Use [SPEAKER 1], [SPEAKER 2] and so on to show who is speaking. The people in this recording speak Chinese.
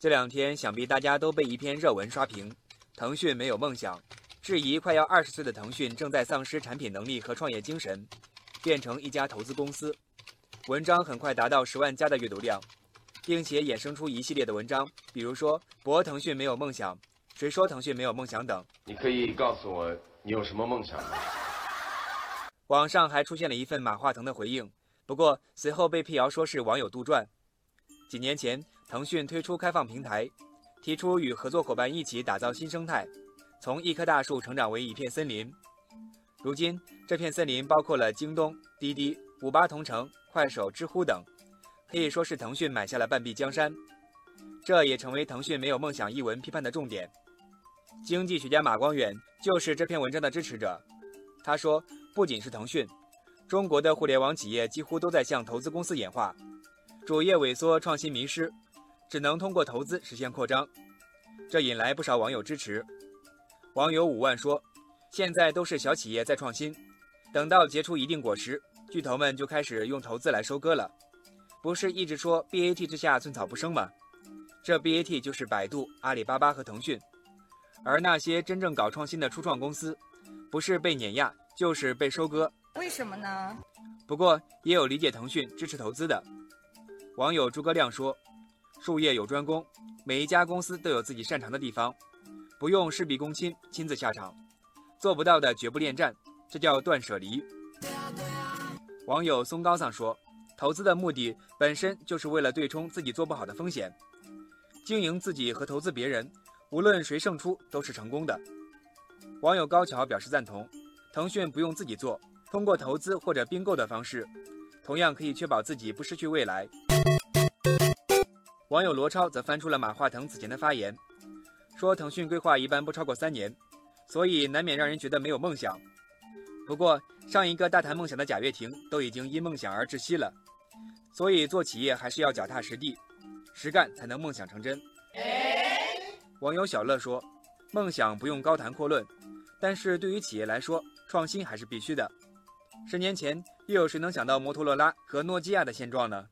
[SPEAKER 1] 这两天想必大家都被一篇热文刷屏：腾讯没有梦想，质疑快要二十岁的腾讯正在丧失产品能力和创业精神，变成一家投资公司。文章很快达到十万加的阅读量，并且衍生出一系列的文章，比如说“博腾讯没有梦想”，“谁说腾讯没有梦想”等。
[SPEAKER 2] 你可以告诉我你有什么梦想吗？
[SPEAKER 1] 网上还出现了一份马化腾的回应，不过随后被辟谣说是网友杜撰。几年前。腾讯推出开放平台，提出与合作伙伴一起打造新生态，从一棵大树成长为一片森林。如今，这片森林包括了京东、滴滴、五八同城、快手、知乎等，可以说是腾讯买下了半壁江山。这也成为腾讯没有梦想一文批判的重点。经济学家马光远就是这篇文章的支持者。他说：“不仅是腾讯，中国的互联网企业几乎都在向投资公司演化，主业萎缩，创新迷失。”只能通过投资实现扩张，这引来不少网友支持。网友五万说：“现在都是小企业在创新，等到结出一定果实，巨头们就开始用投资来收割了。不是一直说 BAT 之下寸草不生吗？这 BAT 就是百度、阿里巴巴和腾讯，而那些真正搞创新的初创公司，不是被碾压，就是被收割。
[SPEAKER 3] 为什么呢？
[SPEAKER 1] 不过也有理解腾讯支持投资的。网友诸葛亮说。”术业有专攻，每一家公司都有自己擅长的地方，不用事必躬亲亲自下场，做不到的绝不恋战，这叫断舍离。网友松高桑说：“投资的目的本身就是为了对冲自己做不好的风险，经营自己和投资别人，无论谁胜出都是成功的。”网友高桥表示赞同，腾讯不用自己做，通过投资或者并购的方式，同样可以确保自己不失去未来。网友罗超则翻出了马化腾此前的发言，说腾讯规划一般不超过三年，所以难免让人觉得没有梦想。不过上一个大谈梦想的贾跃亭都已经因梦想而窒息了，所以做企业还是要脚踏实地，实干才能梦想成真。网友小乐说，梦想不用高谈阔论，但是对于企业来说，创新还是必须的。十年前又有谁能想到摩托罗拉和诺基亚的现状呢？